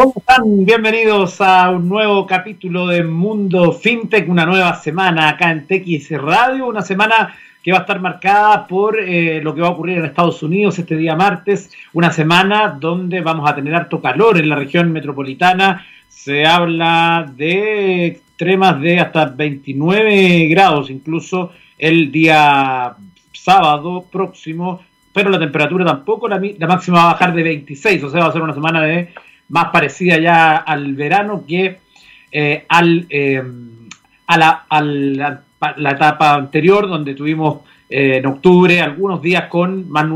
¿Cómo están? Bienvenidos a un nuevo capítulo de Mundo FinTech, una nueva semana acá en TX Radio, una semana que va a estar marcada por eh, lo que va a ocurrir en Estados Unidos este día martes, una semana donde vamos a tener harto calor en la región metropolitana, se habla de extremas de hasta 29 grados incluso el día sábado próximo, pero la temperatura tampoco, la, la máxima va a bajar de 26, o sea, va a ser una semana de más parecida ya al verano que eh, al, eh, a, la, la, etapa anterior, donde tuvimos eh, en octubre algunos días con más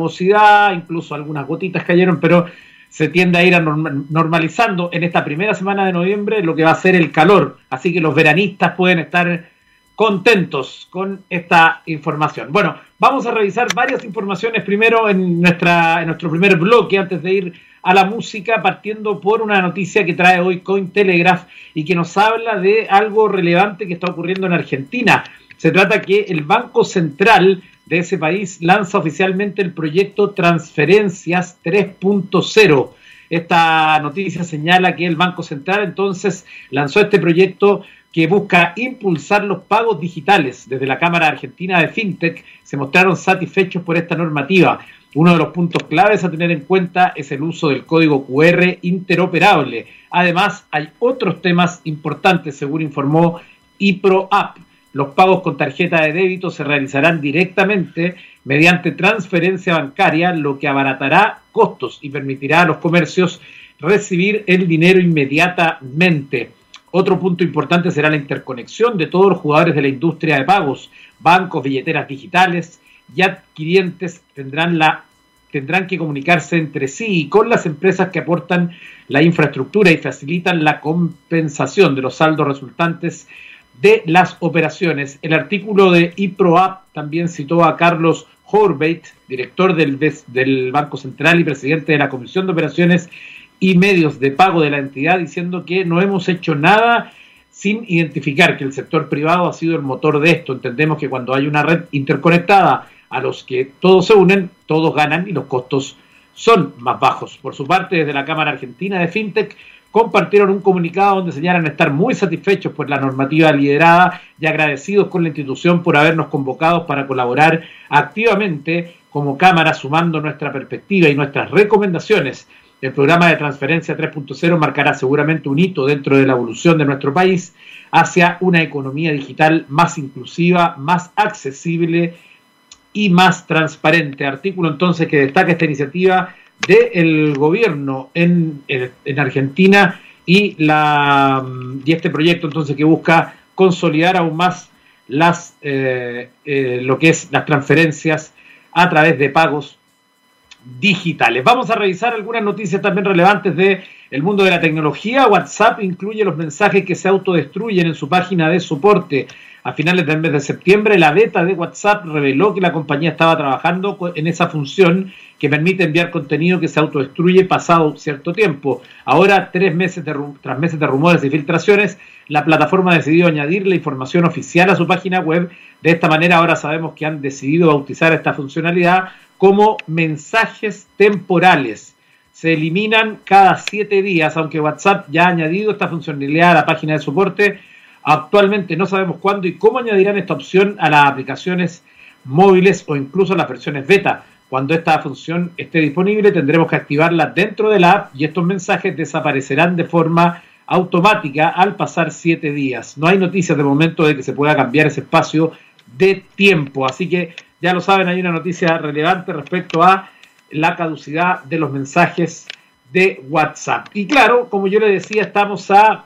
incluso algunas gotitas cayeron, pero se tiende a ir a normalizando en esta primera semana de noviembre lo que va a ser el calor. Así que los veranistas pueden estar contentos con esta información. Bueno, vamos a revisar varias informaciones primero en, nuestra, en nuestro primer bloque antes de ir a la música, partiendo por una noticia que trae hoy Cointelegraph y que nos habla de algo relevante que está ocurriendo en Argentina. Se trata que el Banco Central de ese país lanza oficialmente el proyecto Transferencias 3.0. Esta noticia señala que el Banco Central entonces lanzó este proyecto que busca impulsar los pagos digitales. Desde la Cámara Argentina de FinTech se mostraron satisfechos por esta normativa. Uno de los puntos claves a tener en cuenta es el uso del código QR interoperable. Además, hay otros temas importantes, según informó IPROAP. Los pagos con tarjeta de débito se realizarán directamente mediante transferencia bancaria, lo que abaratará costos y permitirá a los comercios recibir el dinero inmediatamente. Otro punto importante será la interconexión de todos los jugadores de la industria de pagos, bancos, billeteras digitales y adquirientes tendrán la tendrán que comunicarse entre sí y con las empresas que aportan la infraestructura y facilitan la compensación de los saldos resultantes de las operaciones. El artículo de IPROAP también citó a Carlos Horbeit, director del, del Banco Central y presidente de la Comisión de Operaciones y medios de pago de la entidad diciendo que no hemos hecho nada sin identificar que el sector privado ha sido el motor de esto. Entendemos que cuando hay una red interconectada a los que todos se unen, todos ganan y los costos son más bajos. Por su parte, desde la Cámara Argentina de FinTech compartieron un comunicado donde señalan estar muy satisfechos por la normativa liderada y agradecidos con la institución por habernos convocado para colaborar activamente como Cámara, sumando nuestra perspectiva y nuestras recomendaciones el programa de transferencia 3.0 marcará seguramente un hito dentro de la evolución de nuestro país hacia una economía digital más inclusiva, más accesible y más transparente. Artículo entonces que destaca esta iniciativa del gobierno en, Argentina y, la, y este proyecto entonces que busca consolidar aún más eh, eh, lo que es las transferencias a través de pagos digitales. Vamos a revisar algunas noticias también relevantes de el mundo de la tecnología. WhatsApp incluye los mensajes que se autodestruyen en su página de soporte. A finales del mes de septiembre, la beta de WhatsApp reveló que la compañía estaba trabajando en esa función que permite enviar contenido que se autodestruye pasado cierto tiempo. Ahora, tres meses de, tras meses de rumores y filtraciones, la plataforma ha decidido añadir la información oficial a su página web. De esta manera, ahora sabemos que han decidido bautizar esta funcionalidad como mensajes temporales. Se eliminan cada siete días, aunque WhatsApp ya ha añadido esta funcionalidad a la página de soporte. Actualmente no sabemos cuándo y cómo añadirán esta opción a las aplicaciones móviles o incluso a las versiones beta. Cuando esta función esté disponible tendremos que activarla dentro de la app y estos mensajes desaparecerán de forma automática al pasar siete días. No hay noticias de momento de que se pueda cambiar ese espacio de tiempo, así que ya lo saben, hay una noticia relevante respecto a la caducidad de los mensajes de WhatsApp. Y claro, como yo le decía, estamos a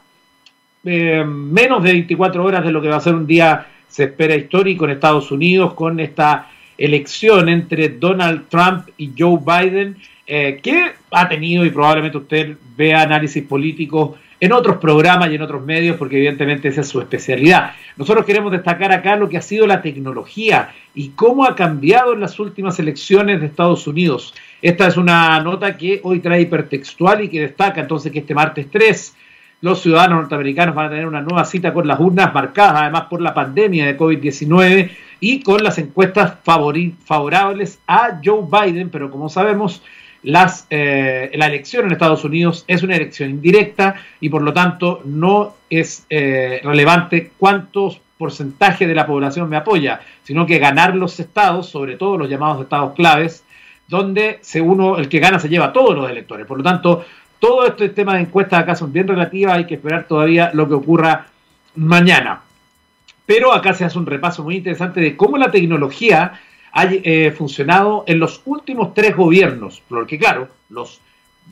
eh, menos de 24 horas de lo que va a ser un día, se espera, histórico en Estados Unidos con esta elección entre Donald Trump y Joe Biden, eh, que ha tenido y probablemente usted vea análisis políticos en otros programas y en otros medios, porque evidentemente esa es su especialidad. Nosotros queremos destacar acá lo que ha sido la tecnología y cómo ha cambiado en las últimas elecciones de Estados Unidos. Esta es una nota que hoy trae hipertextual y que destaca entonces que este martes 3 los ciudadanos norteamericanos van a tener una nueva cita con las urnas marcadas además por la pandemia de COVID-19 y con las encuestas favorables a Joe Biden, pero como sabemos, las, eh, la elección en Estados Unidos es una elección indirecta y por lo tanto no es eh, relevante cuántos porcentaje de la población me apoya, sino que ganar los estados, sobre todo los llamados estados claves, donde según el que gana se lleva a todos los electores. Por lo tanto, todo este tema de encuestas acá son bien relativas, hay que esperar todavía lo que ocurra mañana. Pero acá se hace un repaso muy interesante de cómo la tecnología ha eh, funcionado en los últimos tres gobiernos, porque claro, los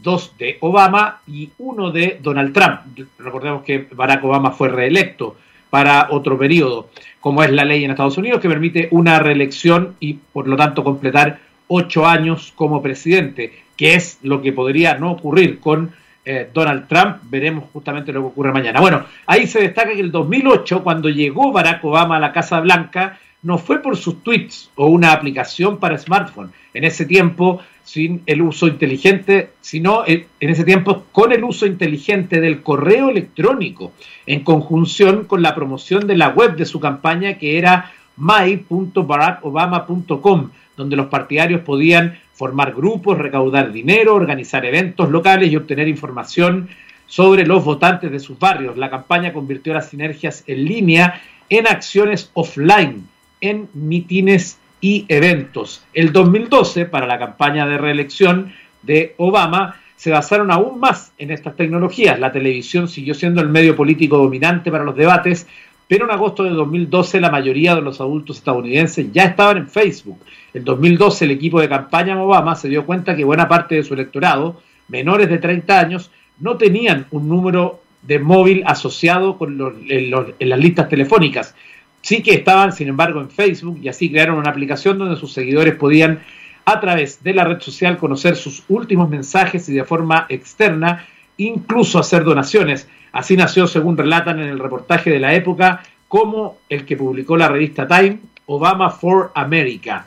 dos de Obama y uno de Donald Trump. Recordemos que Barack Obama fue reelecto para otro periodo, como es la ley en Estados Unidos que permite una reelección y por lo tanto completar ocho años como presidente, que es lo que podría no ocurrir con eh, Donald Trump. Veremos justamente lo que ocurre mañana. Bueno, ahí se destaca que el 2008, cuando llegó Barack Obama a la Casa Blanca, no fue por sus tweets o una aplicación para smartphone. En ese tiempo, sin el uso inteligente, sino en ese tiempo con el uso inteligente del correo electrónico, en conjunción con la promoción de la web de su campaña que era my.barackobama.com, donde los partidarios podían formar grupos, recaudar dinero, organizar eventos locales y obtener información sobre los votantes de sus barrios. La campaña convirtió las sinergias en línea en acciones offline en mitines y eventos. El 2012, para la campaña de reelección de Obama, se basaron aún más en estas tecnologías. La televisión siguió siendo el medio político dominante para los debates, pero en agosto de 2012 la mayoría de los adultos estadounidenses ya estaban en Facebook. En 2012 el equipo de campaña de Obama se dio cuenta que buena parte de su electorado, menores de 30 años, no tenían un número de móvil asociado con en las listas telefónicas. Sí que estaban, sin embargo, en Facebook y así crearon una aplicación donde sus seguidores podían, a través de la red social, conocer sus últimos mensajes y de forma externa, incluso hacer donaciones. Así nació, según relatan en el reportaje de la época, como el que publicó la revista Time, Obama for America.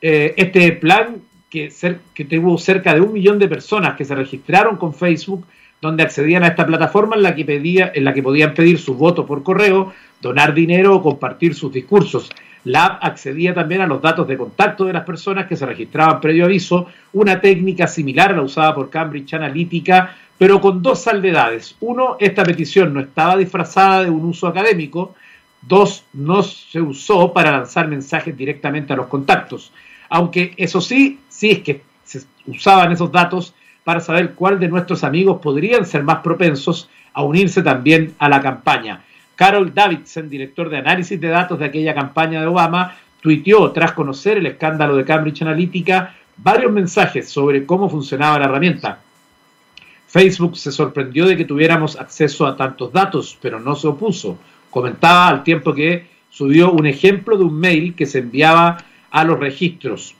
Eh, este plan que, que tuvo cerca de un millón de personas que se registraron con Facebook, donde accedían a esta plataforma en la que, pedía, en la que podían pedir su voto por correo, donar dinero o compartir sus discursos. La app accedía también a los datos de contacto de las personas que se registraban previo aviso, una técnica similar a la usada por Cambridge Analytica, pero con dos salvedades. Uno, esta petición no estaba disfrazada de un uso académico. Dos, no se usó para lanzar mensajes directamente a los contactos. Aunque eso sí, sí es que se usaban esos datos para saber cuál de nuestros amigos podrían ser más propensos a unirse también a la campaña. Carol Davidson, director de análisis de datos de aquella campaña de Obama, tuiteó tras conocer el escándalo de Cambridge Analytica varios mensajes sobre cómo funcionaba la herramienta. Facebook se sorprendió de que tuviéramos acceso a tantos datos, pero no se opuso. Comentaba al tiempo que subió un ejemplo de un mail que se enviaba a los registros.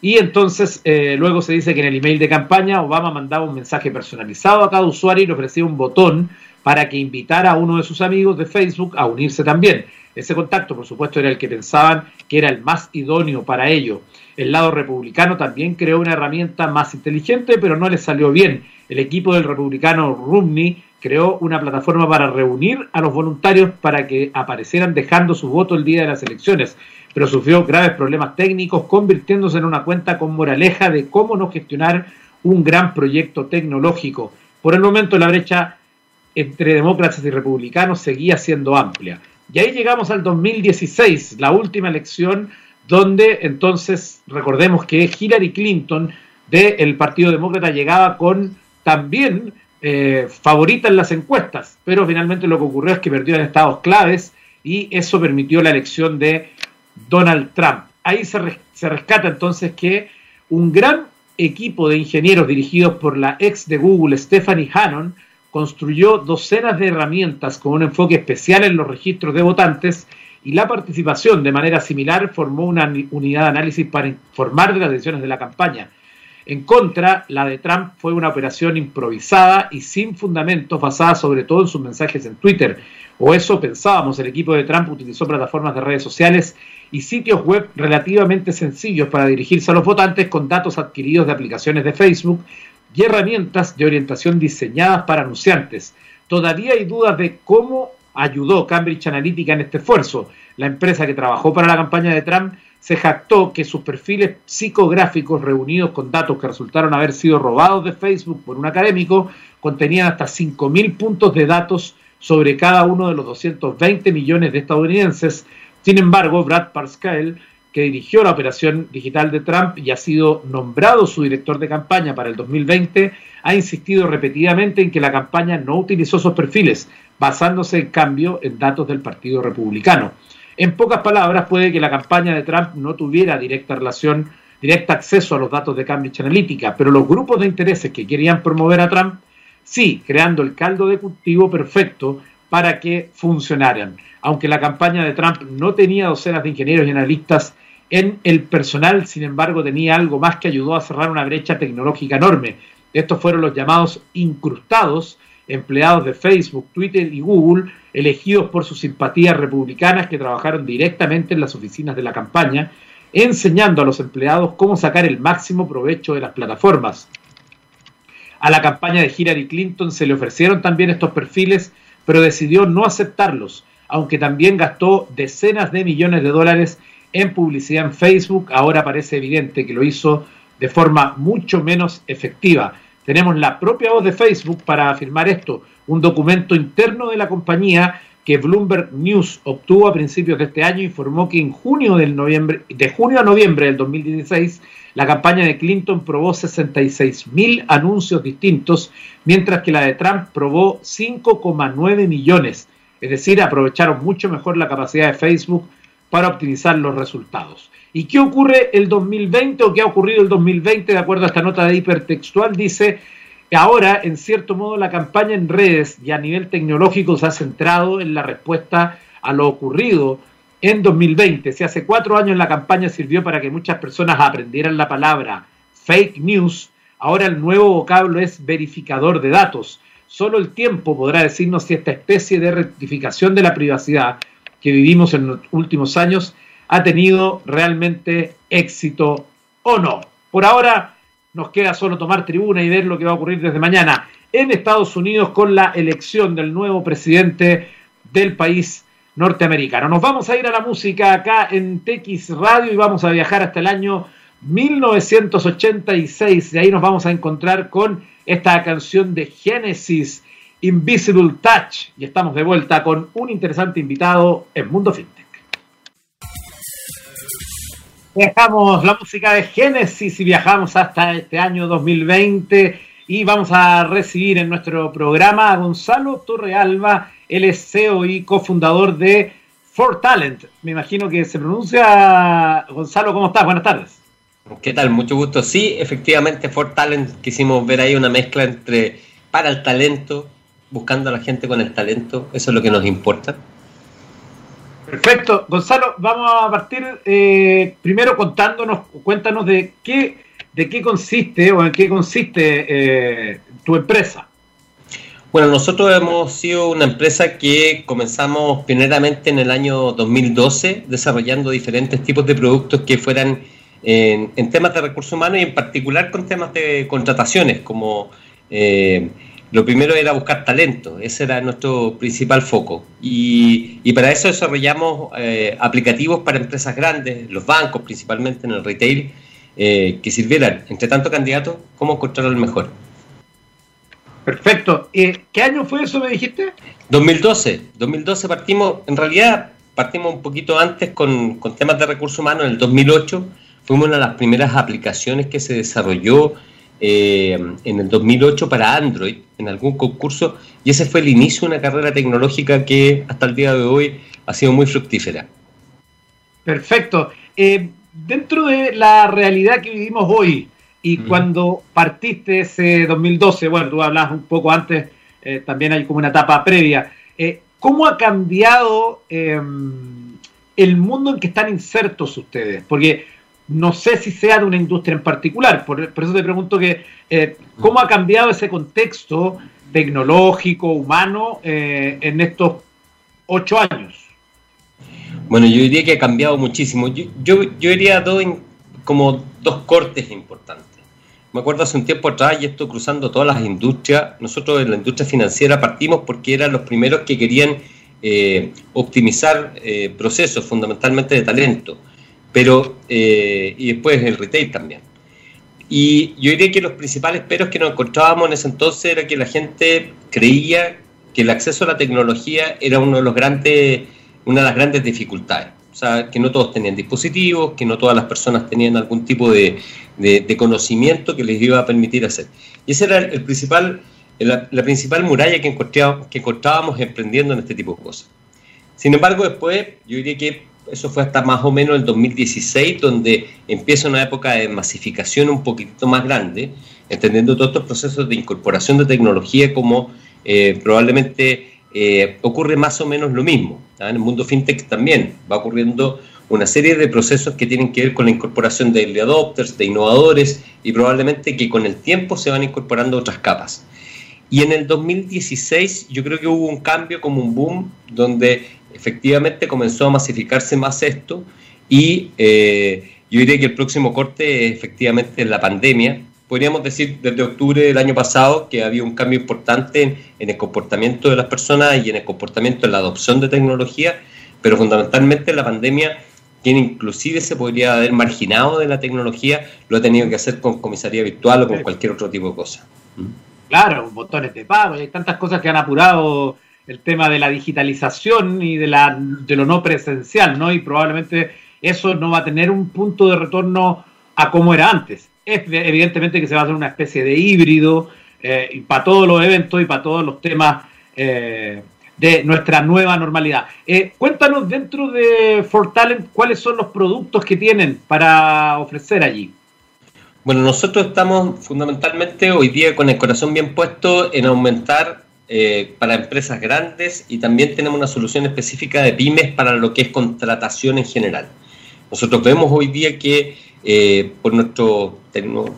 Y entonces eh, luego se dice que en el email de campaña Obama mandaba un mensaje personalizado a cada usuario y le ofrecía un botón para que invitara a uno de sus amigos de Facebook a unirse también. Ese contacto, por supuesto, era el que pensaban que era el más idóneo para ello. El lado republicano también creó una herramienta más inteligente, pero no le salió bien. El equipo del republicano Romney creó una plataforma para reunir a los voluntarios para que aparecieran dejando su voto el día de las elecciones, pero sufrió graves problemas técnicos, convirtiéndose en una cuenta con moraleja de cómo no gestionar un gran proyecto tecnológico. Por el momento la brecha entre demócratas y republicanos seguía siendo amplia. Y ahí llegamos al 2016, la última elección, donde entonces recordemos que Hillary Clinton del Partido Demócrata llegaba con también eh, favorita en las encuestas, pero finalmente lo que ocurrió es que perdió en estados claves y eso permitió la elección de Donald Trump. Ahí se, se rescata entonces que un gran equipo de ingenieros dirigidos por la ex de Google, Stephanie Hannon, construyó docenas de herramientas con un enfoque especial en los registros de votantes y la participación de manera similar formó una unidad de análisis para informar de las decisiones de la campaña. En contra, la de Trump fue una operación improvisada y sin fundamentos basada sobre todo en sus mensajes en Twitter. O eso pensábamos, el equipo de Trump utilizó plataformas de redes sociales y sitios web relativamente sencillos para dirigirse a los votantes con datos adquiridos de aplicaciones de Facebook, y herramientas de orientación diseñadas para anunciantes. Todavía hay dudas de cómo ayudó Cambridge Analytica en este esfuerzo. La empresa que trabajó para la campaña de Trump se jactó que sus perfiles psicográficos reunidos con datos que resultaron haber sido robados de Facebook por un académico contenían hasta 5.000 puntos de datos sobre cada uno de los 220 millones de estadounidenses. Sin embargo, Brad Parscale, que dirigió la operación digital de Trump y ha sido nombrado su director de campaña para el 2020, ha insistido repetidamente en que la campaña no utilizó esos perfiles, basándose en cambio en datos del Partido Republicano. En pocas palabras, puede que la campaña de Trump no tuviera directa relación, directo acceso a los datos de Cambridge Analytica, pero los grupos de intereses que querían promover a Trump, sí, creando el caldo de cultivo perfecto para que funcionaran. Aunque la campaña de Trump no tenía docenas de ingenieros y analistas en el personal, sin embargo, tenía algo más que ayudó a cerrar una brecha tecnológica enorme. Estos fueron los llamados incrustados, empleados de Facebook, Twitter y Google, elegidos por sus simpatías republicanas que trabajaron directamente en las oficinas de la campaña, enseñando a los empleados cómo sacar el máximo provecho de las plataformas. A la campaña de Hillary Clinton se le ofrecieron también estos perfiles, pero decidió no aceptarlos, aunque también gastó decenas de millones de dólares en publicidad en Facebook. Ahora parece evidente que lo hizo de forma mucho menos efectiva. Tenemos la propia voz de Facebook para afirmar esto, un documento interno de la compañía que Bloomberg News obtuvo a principios de este año informó que en junio del noviembre, de junio a noviembre del 2016 la campaña de Clinton probó 66 mil anuncios distintos, mientras que la de Trump probó 5,9 millones. Es decir, aprovecharon mucho mejor la capacidad de Facebook para optimizar los resultados. ¿Y qué ocurre el 2020 o qué ha ocurrido el 2020 de acuerdo a esta nota de hipertextual? Dice ahora, en cierto modo, la campaña en redes y a nivel tecnológico se ha centrado en la respuesta a lo ocurrido en 2020. Si hace cuatro años la campaña sirvió para que muchas personas aprendieran la palabra fake news, ahora el nuevo vocablo es verificador de datos. Solo el tiempo podrá decirnos si esta especie de rectificación de la privacidad que vivimos en los últimos años ha tenido realmente éxito o no. Por ahora nos queda solo tomar tribuna y ver lo que va a ocurrir desde mañana en Estados Unidos con la elección del nuevo presidente del país norteamericano. Nos vamos a ir a la música acá en TX Radio y vamos a viajar hasta el año 1986. De ahí nos vamos a encontrar con esta canción de Genesis, Invisible Touch. Y estamos de vuelta con un interesante invitado en Mundo Fintech. Dejamos la música de Génesis y viajamos hasta este año 2020 y vamos a recibir en nuestro programa a Gonzalo Torrealba, él es CEO y cofundador de For Talent. Me imagino que se pronuncia. Gonzalo, ¿cómo estás? Buenas tardes. ¿Qué tal? Mucho gusto. Sí, efectivamente, For Talent quisimos ver ahí una mezcla entre para el talento, buscando a la gente con el talento, eso es lo que nos importa. Perfecto. Gonzalo, vamos a partir eh, primero contándonos, cuéntanos de qué, de qué consiste o en qué consiste eh, tu empresa. Bueno, nosotros hemos sido una empresa que comenzamos primeramente en el año 2012 desarrollando diferentes tipos de productos que fueran en, temas de recursos humanos y en particular con temas de contrataciones como eh, lo primero era buscar talento, ese era nuestro principal foco. Y, para eso desarrollamos eh, aplicativos para empresas grandes, los bancos principalmente en el retail, eh, que sirvieran entre tanto candidatos como encontrar el mejor. Perfecto. Eh, ¿Qué año fue eso, me dijiste? 2012. 2012 partimos, en realidad partimos un poquito antes con, con temas de recursos humanos, en el 2008 fuimos una de las primeras aplicaciones que se desarrolló eh, en el 2008 para Android en algún concurso y ese fue el inicio de una carrera tecnológica que hasta el día de hoy ha sido muy fructífera. Perfecto. Eh, dentro de la realidad que vivimos hoy y cuando partiste ese 2012, bueno, tú hablas un poco antes, eh, también hay como una etapa previa, ¿cómo ha cambiado em, el mundo en que están insertos ustedes? Porque no sé si sea de una industria en particular, por, eso te pregunto que eh, cómo ha cambiado ese contexto tecnológico, humano, eh, en estos ocho años. Bueno, yo diría que ha cambiado muchísimo. Yo, yo, diría dos, como dos cortes importantes. Me acuerdo hace un tiempo atrás, y esto cruzando todas las industrias, nosotros en la industria financiera partimos porque eran los primeros que querían eh, optimizar procesos fundamentalmente de talento pero y después el retail también. Y yo diría que los principales peros que nos encontrábamos en ese entonces era que la gente creía que el acceso a la tecnología era uno de los grandes, una de las grandes dificultades. O sea, que no todos tenían dispositivos, que no todas las personas tenían algún tipo de, de, conocimiento que les iba a permitir hacer. Y esa era el principal, la, principal muralla que encontrábamos, que encontrábamos emprendiendo en este tipo de cosas. Sin embargo, después yo diría que eso fue hasta más o menos el 2016, donde empieza una época de masificación un poquito más grande, entendiendo todos estos procesos de incorporación de tecnología como eh, probablemente eh, ocurre más o menos lo mismo. En el mundo fintech también va ocurriendo una serie de procesos que tienen que ver con la incorporación de early adopters, de innovadores y probablemente que con el tiempo se van incorporando otras capas. Y en el 2016 yo creo que hubo un cambio como un boom donde efectivamente comenzó a masificarse más esto y eh, yo diría que el próximo corte es efectivamente la pandemia. Podríamos decir desde octubre del año pasado que había un cambio importante en, en el comportamiento de las personas y en el comportamiento en la adopción de tecnología, pero fundamentalmente la pandemia quien inclusive se podría haber marginado de la tecnología, lo ha tenido que hacer con comisaría virtual o con cualquier otro tipo de cosa. Claro, botones de pago, hay tantas cosas que han apurado el tema de la digitalización y de, la, de lo no presencial, ¿no? Y probablemente eso no va a tener un punto de retorno a como era antes. Es evidentemente que se va a hacer una especie de híbrido eh, para todos los eventos y para todos los temas eh, de nuestra nueva normalidad. Eh, cuéntanos dentro de Fortalent cuáles son los productos que tienen para ofrecer allí. Bueno, nosotros estamos fundamentalmente hoy día con el corazón bien puesto en aumentar eh, para empresas grandes y también tenemos una solución específica de pymes para lo que es contratación en general. Nosotros vemos hoy día que eh, por, nuestro,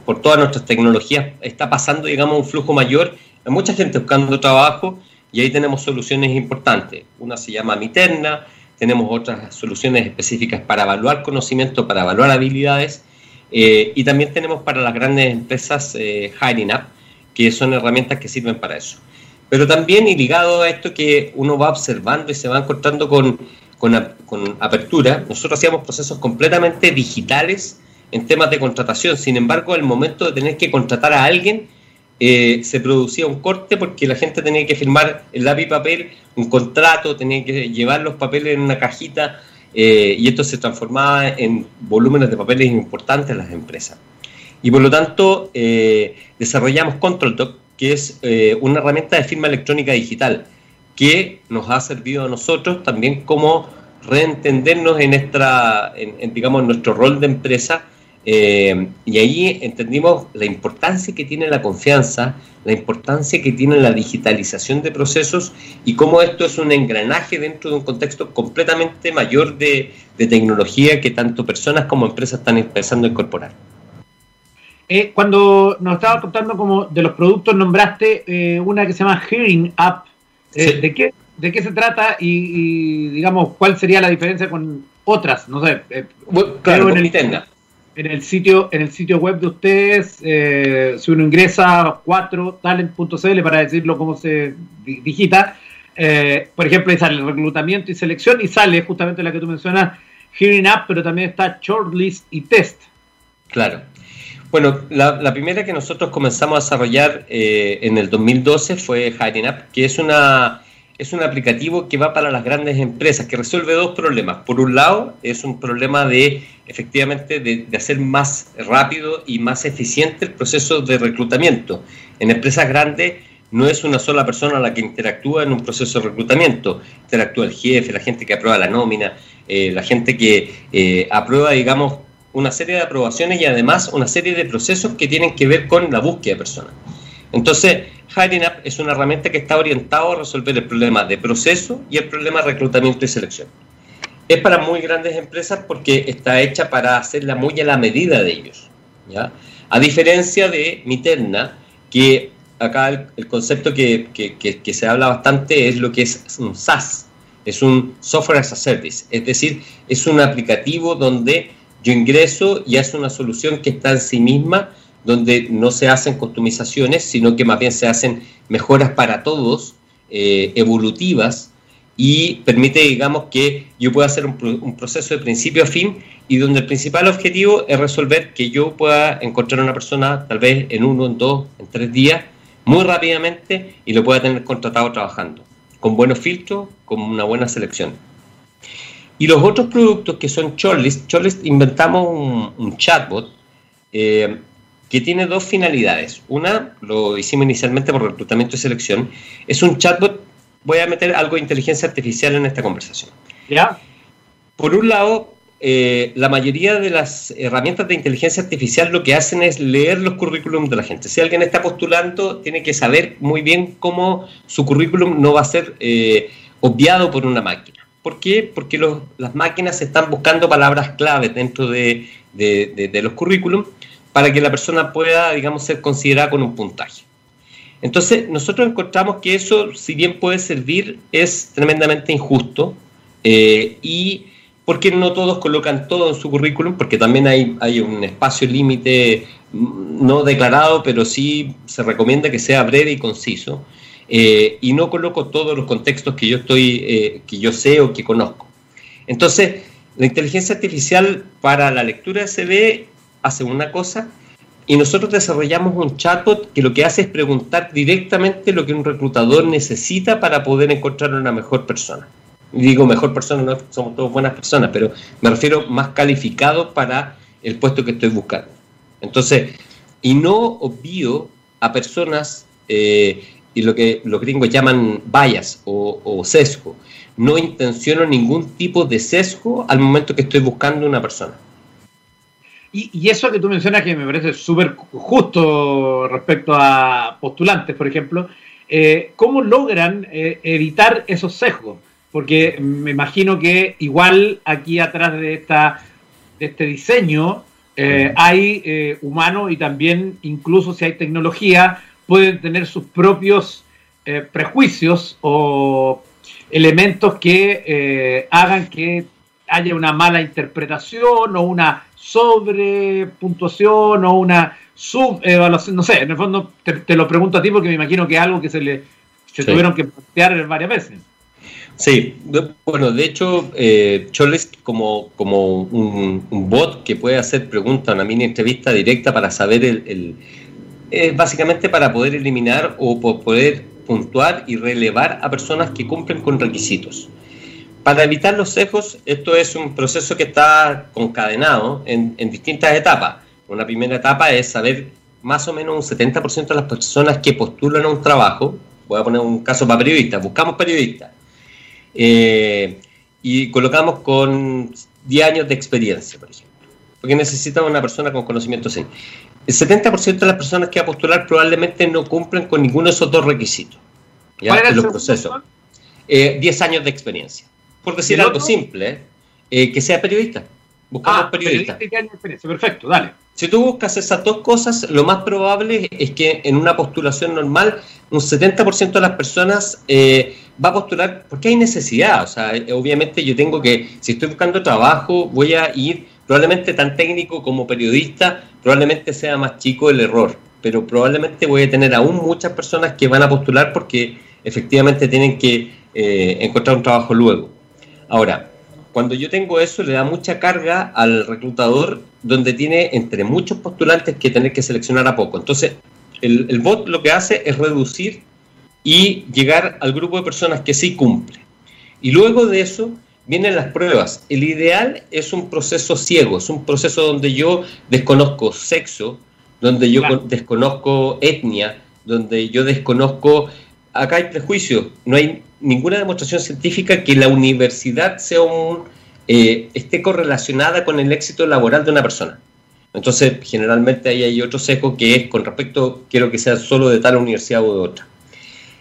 por todas nuestras tecnologías está pasando, digamos, un flujo mayor. Hay mucha gente buscando trabajo y ahí tenemos soluciones importantes. Una se llama Miterna, tenemos otras soluciones específicas para evaluar conocimiento, para evaluar habilidades eh, y también tenemos para las grandes empresas Hiring Up, que son herramientas que sirven para eso. Pero también, y ligado a esto que uno va observando y se va encontrando con, con, apertura, nosotros hacíamos procesos completamente digitales en temas de contratación. Sin embargo, al momento de tener que contratar a alguien, eh, se producía un corte porque la gente tenía que firmar el lápiz papel, un contrato, tenía que llevar los papeles en una cajita eh, y esto se transformaba en volúmenes de papeles importantes en las empresas. Y por lo tanto, eh, desarrollamos ControlDoc, que es eh, una herramienta de firma electrónica digital que nos ha servido a nosotros también como reentendernos en, nuestra, digamos, nuestro rol de empresa eh, y ahí entendimos la importancia que tiene la confianza, la importancia que tiene la digitalización de procesos y cómo esto es un engranaje dentro de un contexto completamente mayor de tecnología que tanto personas como empresas están empezando a incorporar. Eh, cuando nos estabas contando como de los productos, nombraste eh, una que se llama Hearing App. Eh, ¿de, qué, ¿De qué se trata y, digamos, cuál sería la diferencia con otras? No sé. claro, en, el, en, el, sitio, en el sitio web de ustedes, si uno ingresa a 4talent.cl para decirlo cómo se digita, por ejemplo, ahí sale reclutamiento y selección y sale justamente la que tú mencionas, Hearing App, pero también está Shortlist y Test. Claro. Bueno, la, primera que nosotros comenzamos a desarrollar eh, en el 2012 fue Hiring Up, que es, una, es un aplicativo que va para las grandes empresas, que resuelve dos problemas. Por un lado, es un problema de, efectivamente, de, hacer más rápido y más eficiente el proceso de reclutamiento. En empresas grandes no es una sola persona la que interactúa en un proceso de reclutamiento. Interactúa el jefe, la gente que aprueba la nómina, eh, la gente que eh, aprueba, digamos, una serie de aprobaciones y además una serie de procesos que tienen que ver con la búsqueda de personas. Entonces, Hiring Up es una herramienta que está orientada a resolver el problema de proceso y el problema de reclutamiento y selección. Es para muy grandes empresas porque está hecha para hacerla muy a la medida de ellos. ¿ya? A diferencia de Miterna, que acá el, concepto que, que, se habla bastante es lo que es un SaaS, es un Software as a Service, es decir, es un aplicativo donde yo ingreso y es una solución que está en sí misma, donde no se hacen customizaciones, sino que más bien se hacen mejoras para todos, eh, evolutivas, y permite, digamos, que yo pueda hacer un, proceso de principio a fin y donde el principal objetivo es resolver que yo pueda encontrar una persona tal vez en uno, en dos, en tres días, muy rápidamente y lo pueda tener contratado trabajando, con buenos filtros, con una buena selección. Y los otros productos que son Shortlist, Shortlist inventamos un, chatbot eh, que tiene dos finalidades. Una, lo hicimos inicialmente por reclutamiento y selección, es un chatbot voy a meter algo de inteligencia artificial en esta conversación. ¿Ya? Por un lado, eh, la mayoría de las herramientas de inteligencia artificial lo que hacen es leer los currículums de la gente. Si alguien está postulando, tiene que saber muy bien cómo su currículum no va a ser eh, obviado por una máquina. ¿Por qué? Porque las máquinas están buscando palabras clave dentro de, los currículums para que la persona pueda, digamos, ser considerada con un puntaje. Entonces, nosotros encontramos que eso, si bien puede servir, es tremendamente injusto eh, y porque no todos colocan todo en su currículum, porque también hay, hay un espacio límite mm, no declarado, pero sí se recomienda que sea breve y conciso. Eh, y no coloco todos los contextos que yo estoy, eh, que yo sé o que conozco. Entonces, la inteligencia artificial para la lectura de CV hace una cosa y nosotros desarrollamos un chatbot que lo que hace es preguntar directamente lo que un reclutador necesita para poder encontrar una mejor persona. digo mejor persona, no somos todos buenas personas, pero me refiero más calificado para el puesto que estoy buscando. Entonces, y no obvio a personas eh, y lo que los gringos llaman bias o, o, sesgo. No intenciono ningún tipo de sesgo al momento que estoy buscando una persona. Y, eso que tú mencionas que me parece súper justo respecto a postulantes, por ejemplo, eh, ¿cómo logran eh, evitar esos sesgos? Porque me imagino que igual aquí atrás de, esta, de este diseño eh, hay humanos y también incluso si hay tecnología pueden tener sus propios prejuicios o elementos que hagan que haya una mala interpretación o una sobre puntuación o una subevaluación, no sé, en el fondo te, lo pregunto a ti porque me imagino que es algo que se le se tuvieron que plantear varias veces. Sí, bueno, de hecho, eh, Choles como, como un, bot que puede hacer preguntas, una mini entrevista directa para saber el, el básicamente para poder eliminar o poder puntuar y relevar a personas que cumplen con requisitos. Para evitar los sesgos, esto es un proceso que está concadenado en, distintas etapas. Una primera etapa es saber más o menos un 70% de las personas que postulan a un trabajo, voy a poner un caso para periodistas, buscamos periodistas, eh, y colocamos con 10 años de experiencia, por ejemplo, porque necesitamos una persona con conocimiento así. El 70% de las personas que va a postular probablemente no cumplen con ninguno de esos dos requisitos. ¿ya? En los procesos. 10 eh, años de experiencia por decir algo simple, eh, que sea periodista. Buscamos ah, periodista. Perfecto, dale. Si tú buscas esas dos cosas, lo más probable es que en una postulación normal, un 70% de las personas eh, va a postular porque hay necesidad. O sea, eh, obviamente yo tengo que, si estoy buscando trabajo, voy a ir probablemente tan técnico como periodista, probablemente sea más chico el error, pero probablemente voy a tener aún muchas personas que van a postular porque efectivamente tienen que encontrar un trabajo luego. Ahora, cuando yo tengo eso, le da mucha carga al reclutador, donde tiene entre muchos postulantes que tener que seleccionar a poco. Entonces, el, bot lo que hace es reducir y llegar al grupo de personas que sí cumple. Y luego de eso vienen las pruebas. El ideal es un proceso ciego, es un proceso donde yo desconozco sexo, donde yo desconozco etnia, donde yo desconozco... Acá hay prejuicios, no hay ninguna demostración científica que la universidad sea un, eh, esté correlacionada con el éxito laboral de una persona. Entonces, generalmente ahí hay otro seco que es con respecto, quiero que sea solo de tal universidad o de otra.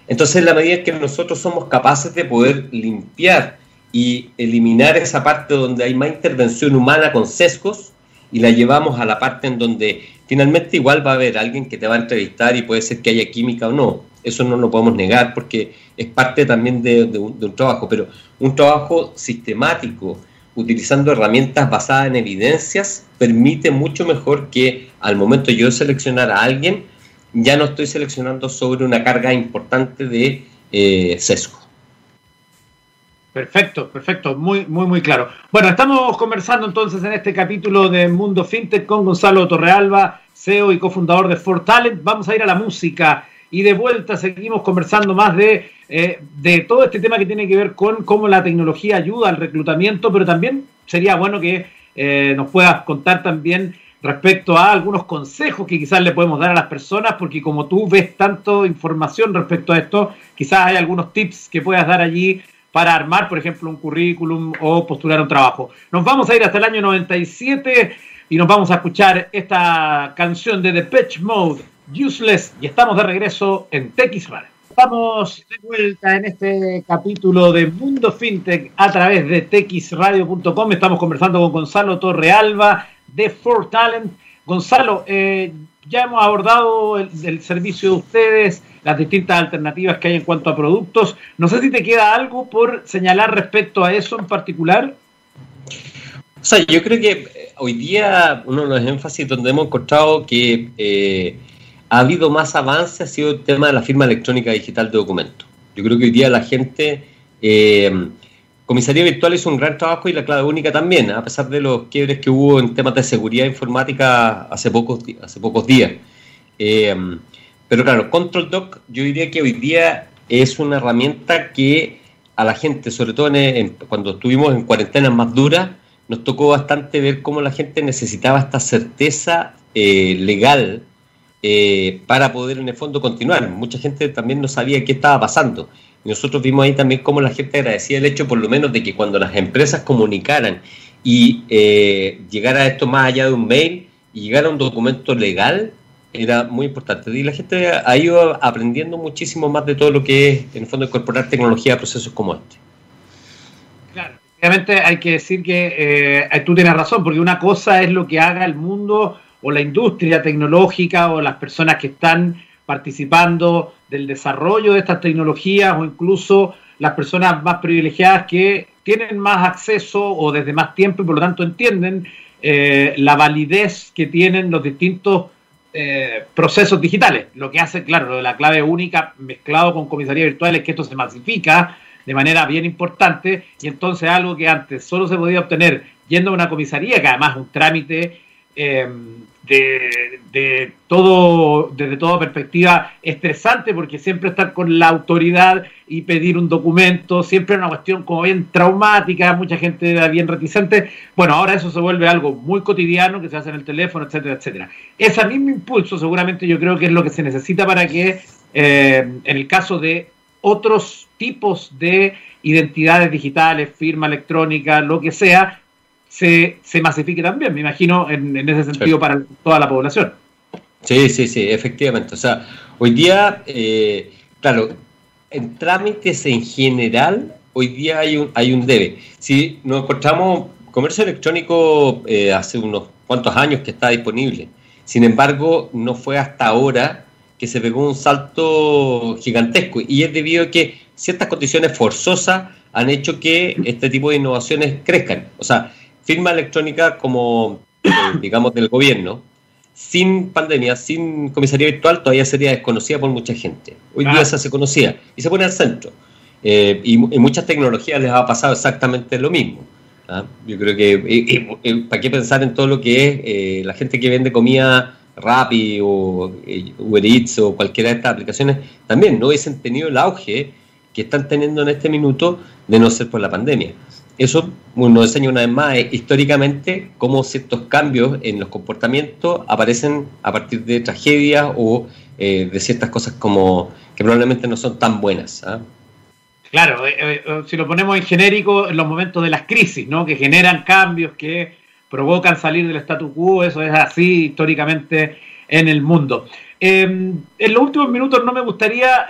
Entonces, en la medida que nosotros somos capaces de poder limpiar y eliminar esa parte donde hay más intervención humana con sesgos y la llevamos a la parte en donde finalmente igual va a haber alguien que te va a entrevistar y puede ser que haya química o no, eso no lo podemos negar porque es parte también de, un, trabajo, pero un trabajo sistemático, utilizando herramientas basadas en evidencias, permite mucho mejor que al momento yo seleccionar a alguien, ya no estoy seleccionando sobre una carga importante de eh, sesgo. Perfecto, perfecto, muy, muy, muy claro. Bueno, estamos conversando entonces en este capítulo de Mundo FinTech con Gonzalo Torrealba, CEO y cofundador de For Talent. Vamos a ir a la música y de vuelta seguimos conversando más de, eh, de todo este tema que tiene que ver con cómo la tecnología ayuda al reclutamiento, pero también sería bueno que eh, nos puedas contar también respecto a algunos consejos que quizás le podemos dar a las personas, porque como tú ves tanto información respecto a esto, quizás hay algunos tips que puedas dar allí para armar, por ejemplo, un currículum o postular un trabajo. Nos vamos a ir hasta el año 97 y nos vamos a escuchar esta canción de The Pitch Mode, Useless, y estamos de regreso en TX Estamos de vuelta en este capítulo de Mundo FinTech a través de texradio.com. Estamos conversando con Gonzalo Torrealba de For Talent. Gonzalo, eh, ya hemos abordado el, servicio de ustedes, las distintas alternativas que hay en cuanto a productos. No sé si te queda algo por señalar respecto a eso en particular. O sea, yo creo que eh, hoy día uno de los énfasis donde hemos encontrado que eh, ha habido más avance ha sido el tema de la firma electrónica digital de documentos. Yo creo que hoy día la gente Comisaría Virtual hizo un gran trabajo y la clave única también, a pesar de los quiebres que hubo en temas de seguridad informática hace pocos, hace pocos días. Eh, pero claro, Control Doc yo diría que hoy día es una herramienta que a la gente, sobre todo cuando estuvimos en cuarentenas más duras, nos tocó bastante ver cómo la gente necesitaba esta certeza eh, legal eh, para poder en el fondo continuar. Mucha gente también no sabía qué estaba pasando. Y nosotros vimos ahí también cómo la gente agradecía el hecho, por lo menos, de que cuando las empresas comunicaran y eh, llegara esto más allá de un mail y llegara un documento legal, era muy importante. Y la gente ha ido aprendiendo muchísimo más de todo lo que es, en el fondo, incorporar tecnología a procesos como este. Claro, obviamente hay que decir que eh, tú tienes razón, porque una cosa es lo que haga el mundo o la industria tecnológica o las personas que están participando del desarrollo de estas tecnologías o incluso las personas más privilegiadas que tienen más acceso o desde más tiempo y por lo tanto entienden eh, la validez que tienen los distintos eh, procesos digitales. Lo que hace, claro, lo de la clave única mezclado con comisaría virtual es que esto se masifica de manera bien importante y entonces algo que antes solo se podía obtener yendo a una comisaría, que además es un trámite eh, de, todo, desde toda perspectiva estresante, porque siempre estar con la autoridad y pedir un documento, siempre es una cuestión como bien traumática, mucha gente era bien reticente. Bueno, ahora eso se vuelve algo muy cotidiano que se hace en el teléfono, etcétera, etcétera. Ese mismo impulso seguramente yo creo que es lo que se necesita para que, eh, en el caso de otros tipos de identidades digitales, firma electrónica, lo que sea, se, se masifique también, me imagino, en, ese sentido para toda la población. Sí, sí, sí, efectivamente. O sea, hoy día, eh, claro, en trámites en general, hoy día hay un, hay un debe. Si nos encontramos comercio electrónico eh, hace unos cuantos años que está disponible, sin embargo, no fue hasta ahora que se pegó un salto gigantesco y es debido a que ciertas condiciones forzosas han hecho que este tipo de innovaciones crezcan. O sea, firma electrónica como, eh, digamos, del gobierno, sin pandemia, sin comisaría virtual, todavía sería desconocida por mucha gente. Hoy día esa se conocía y se pone al centro. Eh, y, muchas tecnologías les ha pasado exactamente lo mismo. ¿ah? Yo creo que, ¿para qué pensar en todo lo que es eh, la gente que vende comida Rappi o Uber Eats o cualquiera de estas aplicaciones? También no hubiesen tenido el auge que están teniendo en este minuto de no ser por la pandemia. Eso nos enseña una vez más eh, históricamente cómo ciertos cambios en los comportamientos aparecen a partir de tragedias o eh, de ciertas cosas como que probablemente no son tan buenas. ¿ah? Claro, eh, si lo ponemos en genérico, en los momentos de las crisis, ¿no? que generan cambios, que provocan salir del statu quo, eso es así históricamente en el mundo. Em, en los últimos minutos no me gustaría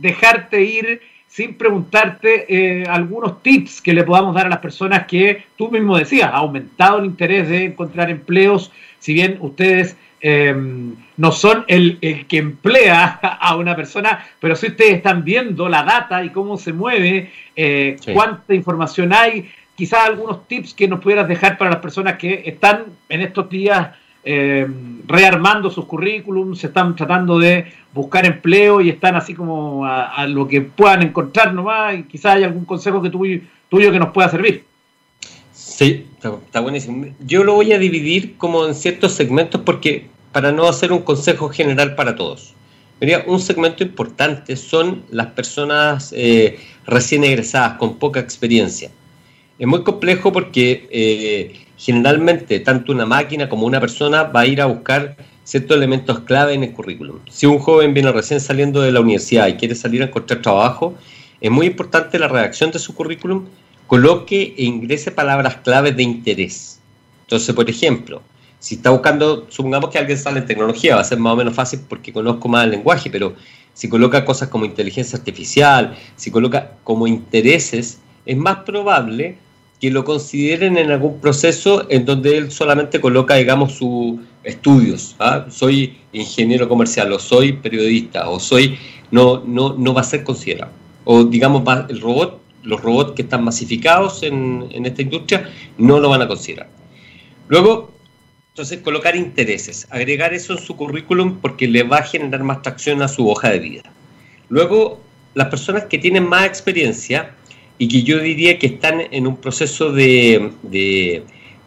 dejarte ir sin preguntarte eh, algunos tips que le podamos dar a las personas que tú mismo decías, ha aumentado el interés de encontrar empleos, si bien ustedes em, no son el, que emplea a una persona, pero si ustedes están viendo la data y cómo se mueve, eh, cuánta información hay, quizás algunos tips que nos pudieras dejar para las personas que están en estos días em, rearmando sus currículums, se están tratando de buscar empleo y están así como a, lo que puedan encontrar nomás y quizás hay algún consejo que tuyo, tuyo que nos pueda servir. Sí, está, buenísimo. Yo lo voy a dividir como en ciertos segmentos porque para no hacer un consejo general para todos. Un segmento importante son las personas eh, recién egresadas con poca experiencia. Es muy complejo porque eh, generalmente tanto una máquina como una persona va a ir a buscar ciertos elementos clave en el currículum. Si un joven viene recién saliendo de la universidad y quiere salir a encontrar trabajo, es muy importante la redacción de su currículum, coloque e ingrese palabras claves de interés. Entonces, por ejemplo, si está buscando, supongamos que alguien sale en tecnología, va a ser más o menos fácil porque conozco más el lenguaje, pero si coloca cosas como inteligencia artificial, si coloca como intereses, es más probable que lo consideren en algún proceso en donde él solamente coloca, digamos, sus estudios. ¿ah? Soy ingeniero comercial, o soy periodista, o soy. No, no, no va a ser considerado. O, digamos, el robot, los robots que están masificados en, en esta industria no lo van a considerar. Luego, entonces, colocar intereses, agregar eso en su currículum porque le va a generar más tracción a su hoja de vida. Luego, las personas que tienen más experiencia y que yo diría que están en un proceso de,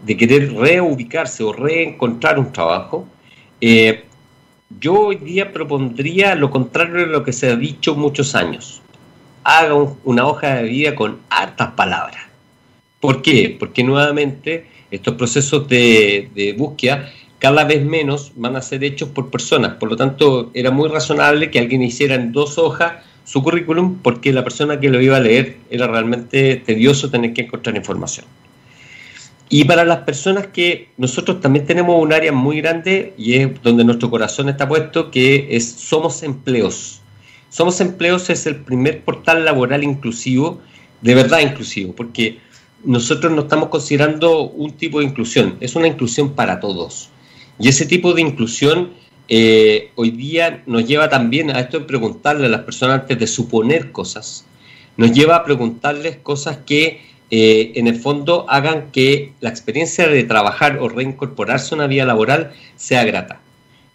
querer reubicarse o reencontrar un trabajo, eh, yo hoy día propondría lo contrario de lo que se ha dicho muchos años. Haga una hoja de vida con hartas palabras. ¿Por qué? Porque nuevamente estos procesos de, de búsqueda cada vez menos van a ser hechos por personas. Por lo tanto, era muy razonable que alguien hiciera en dos hojas su currículum porque la persona que lo iba a leer era realmente tedioso tener que encontrar información. Y para las personas que nosotros también tenemos un área muy grande y es donde nuestro corazón está puesto, que es Somos Empleos. Somos Empleos es el primer portal laboral inclusivo, de verdad inclusivo, porque nosotros no estamos considerando un tipo de inclusión, es una inclusión para todos. Y ese tipo de inclusión eh, hoy día nos lleva también a esto de preguntarle a las personas antes de suponer cosas, nos lleva a preguntarles cosas que eh, en el fondo hagan que la experiencia de trabajar o reincorporarse a una vida laboral sea grata.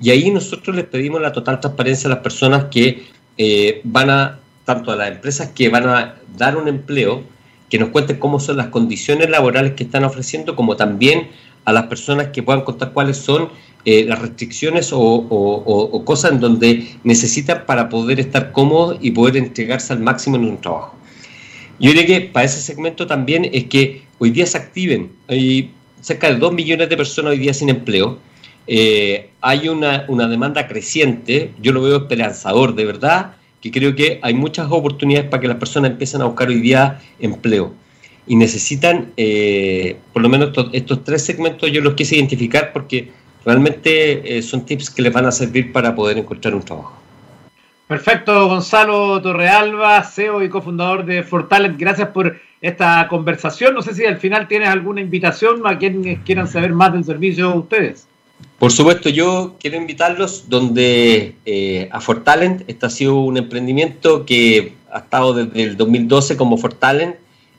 Y ahí nosotros les pedimos la total transparencia a las personas que eh, van a, tanto a las empresas que van a dar un empleo, que nos cuenten cómo son las condiciones laborales que están ofreciendo, como también a las personas que puedan contar cuáles son eh, las restricciones o, cosas en donde necesitan para poder estar cómodos y poder entregarse al máximo en un trabajo. Yo diría que para ese segmento también es que hoy día se activen. Hay cerca de 2 millones de personas hoy día sin empleo. Eh, hay una, una demanda creciente. Yo lo veo esperanzador, de verdad, que creo que hay muchas oportunidades para que las personas empiecen a buscar hoy día empleo. Y necesitan, eh, por lo menos estos, tres segmentos, yo los quise identificar porque realmente eh, son tips que les van a servir para poder encontrar un trabajo. Perfecto, Gonzalo Torrealba, CEO y cofundador de Fortalent. Gracias por esta conversación. No sé si al final tienes alguna invitación a quienes quieran saber más del servicio de ustedes. Por supuesto, yo quiero invitarlos donde eh, a Fortalent, este ha sido un emprendimiento que ha estado desde el 2012 como Fortalent.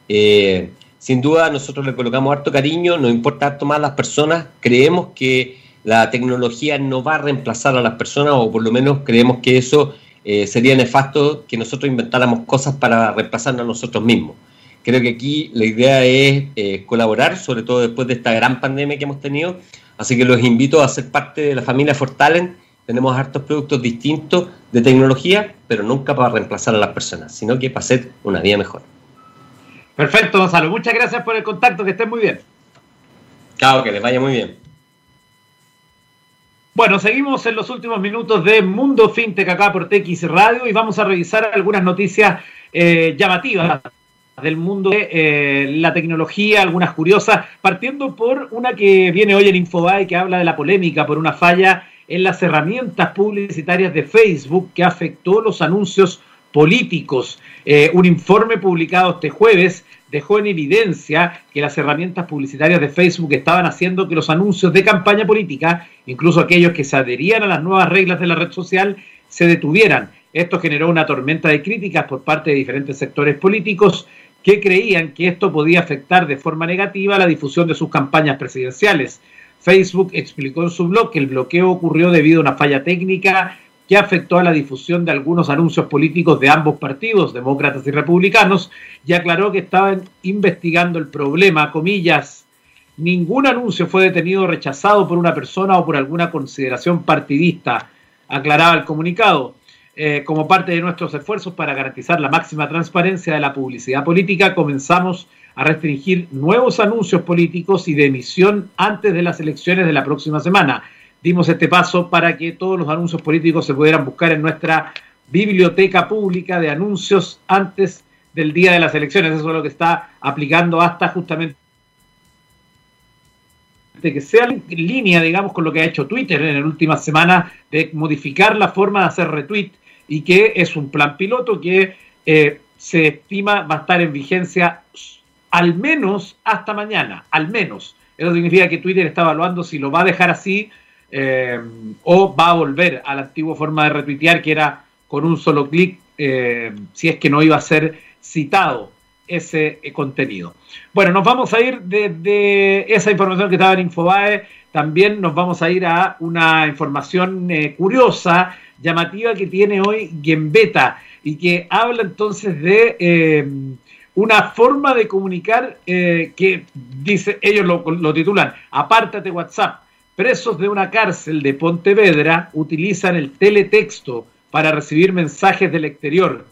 Eh, sin duda, nosotros le colocamos harto cariño, nos importa harto más las personas, creemos que la tecnología no va a reemplazar a las personas, o por lo menos creemos que eso eh, sería nefasto que nosotros inventáramos cosas para reemplazarnos a nosotros mismos. Creo que aquí la idea es eh, colaborar, sobre todo después de esta gran pandemia que hemos tenido. Así que los invito a ser parte de la familia Fortalen. Tenemos hartos productos distintos de tecnología, pero nunca para reemplazar a las personas, sino que para hacer una vida mejor. Perfecto, Gonzalo. Muchas gracias por el contacto. Que estén muy bien. Chao, que les vaya muy bien. Bueno, seguimos en los últimos minutos de Mundo FinTech acá por TX Radio y vamos a revisar algunas noticias eh, llamativas del mundo de eh, la tecnología, algunas curiosas, partiendo por una que viene hoy en Infobae que habla de la polémica por una falla en las herramientas publicitarias de Facebook que afectó los anuncios políticos. Eh, un informe publicado este jueves dejó en evidencia que las herramientas publicitarias de Facebook estaban haciendo que los anuncios de campaña política, incluso aquellos que se adherían a las nuevas reglas de la red social, se detuvieran. Esto generó una tormenta de críticas por parte de diferentes sectores políticos que creían que esto podía afectar de forma negativa la difusión de sus campañas presidenciales. Facebook explicó en su blog que el bloqueo ocurrió debido a una falla técnica que afectó a la difusión de algunos anuncios políticos de ambos partidos, demócratas y republicanos, y aclaró que estaban investigando el problema, comillas, ningún anuncio fue detenido o rechazado por una persona o por alguna consideración partidista, aclaraba el comunicado. Eh, como parte de nuestros esfuerzos para garantizar la máxima transparencia de la publicidad política, comenzamos a restringir nuevos anuncios políticos y de emisión antes de las elecciones de la próxima semana dimos este paso para que todos los anuncios políticos se pudieran buscar en nuestra biblioteca pública de anuncios antes del día de las elecciones. Eso es lo que está aplicando hasta justamente que sea en línea, digamos, con lo que ha hecho Twitter en la última semana de modificar la forma de hacer retweet y que es un plan piloto que eh, se estima va a estar en vigencia al menos hasta mañana, al menos. Eso significa que Twitter está evaluando si lo va a dejar así eh, o va a volver a la antigua forma de retuitear que era con un solo clic eh, si es que no iba a ser citado ese eh, contenido. Bueno, nos vamos a ir de, esa información que estaba en Infobae, también nos vamos a ir a una información curiosa, llamativa que tiene hoy Gembeta y que habla entonces de una forma de comunicar que dice, ellos lo, lo titulan, apártate WhatsApp presos de una cárcel de Pontevedra utilizan el teletexto para recibir mensajes del exterior.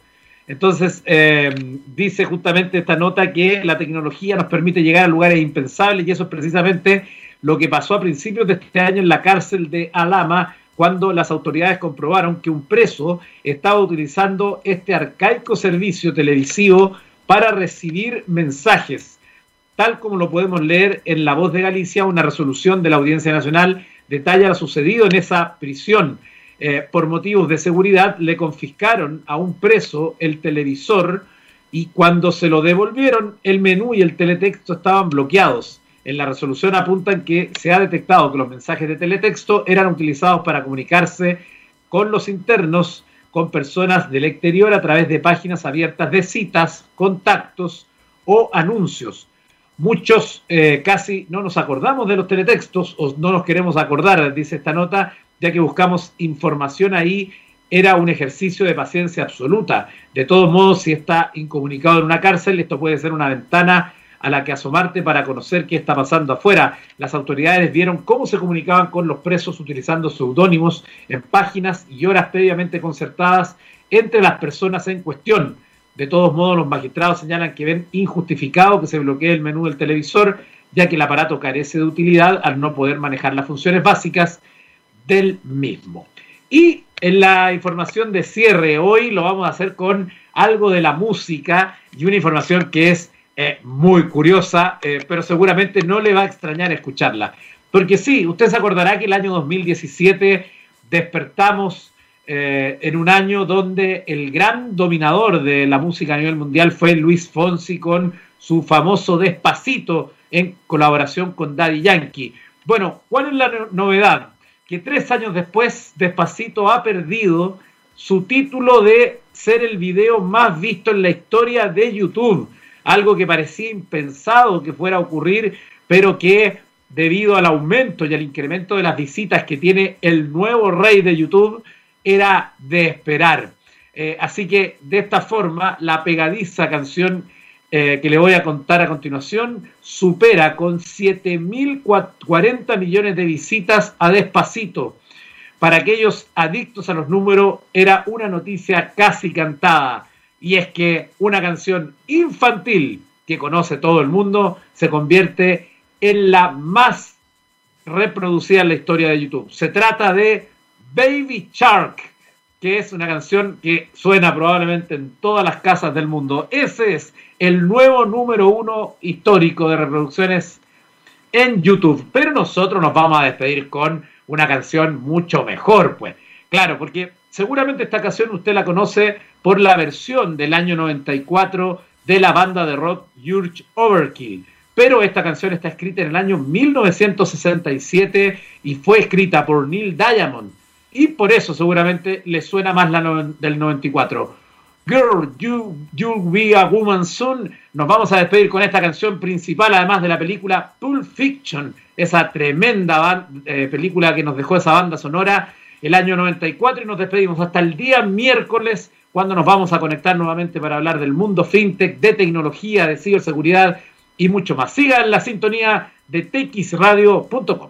Entonces, eh, dice justamente esta nota que la tecnología nos permite llegar a lugares impensables y eso es precisamente lo que pasó a principios de este año en la cárcel de Alama, cuando las autoridades comprobaron que un preso estaba utilizando este arcaico servicio televisivo para recibir mensajes tal como lo podemos leer en La Voz de Galicia, una resolución de la Audiencia Nacional detalla lo sucedido en esa prisión. Eh, por motivos de seguridad le confiscaron a un preso el televisor y cuando se lo devolvieron el menú y el teletexto estaban bloqueados. En la resolución apuntan que se ha detectado que los mensajes de teletexto eran utilizados para comunicarse con los internos, con personas del exterior a través de páginas abiertas de citas, contactos o anuncios. Muchos eh, casi no nos acordamos de los teletextos o no nos queremos acordar, dice esta nota, ya que buscamos información ahí. Era un ejercicio de paciencia absoluta. De todos modos, si está incomunicado en una cárcel, esto puede ser una ventana a la que asomarte para conocer qué está pasando afuera. Las autoridades vieron cómo se comunicaban con los presos utilizando seudónimos en páginas y horas previamente concertadas entre las personas en cuestión. De todos modos, los magistrados señalan que ven injustificado que se bloquee el menú del televisor, ya que el aparato carece de utilidad al no poder manejar las funciones básicas del mismo. Y en la información de cierre hoy lo vamos a hacer con algo de la música y una información que es eh, muy curiosa, eh, pero seguramente no le va a extrañar escucharla. Porque sí, usted se acordará que el año 2017 despertamos eh, en un año donde el gran dominador de la música a nivel mundial fue Luis Fonsi con su famoso Despacito en colaboración con Daddy Yankee. Bueno, ¿cuál es la novedad? Que tres años después Despacito ha perdido su título de ser el video más visto en la historia de YouTube. Algo que parecía impensado que fuera a ocurrir, pero que debido al aumento y al incremento de las visitas que tiene el nuevo rey de YouTube, era de esperar. Eh, así que de esta forma, la pegadiza canción eh, que le voy a contar a continuación supera con 7.040 millones de visitas a despacito. Para aquellos adictos a los números era una noticia casi cantada. Y es que una canción infantil que conoce todo el mundo se convierte en la más reproducida en la historia de YouTube. Se trata de Baby Shark, que es una canción que suena probablemente en todas las casas del mundo. Ese es el nuevo número uno histórico de reproducciones en YouTube. Pero nosotros nos vamos a despedir con una canción mucho mejor, pues. Claro, porque seguramente esta canción usted la conoce por la versión del año 94 de la banda de rock Urge Overkill. Pero esta canción está escrita en el año 1967 y fue escrita por Neil Diamond y por eso seguramente le suena más la del 94. Girl, you, You'll Be a Woman Soon. Nos vamos a despedir con esta canción principal, además de la película Pulp Fiction, esa tremenda eh, película que nos dejó esa banda sonora el año 94 y nos despedimos hasta el día miércoles cuando nos vamos a conectar nuevamente para hablar del mundo fintech, de tecnología, de ciberseguridad y mucho más. Sigan la sintonía de txradio.com.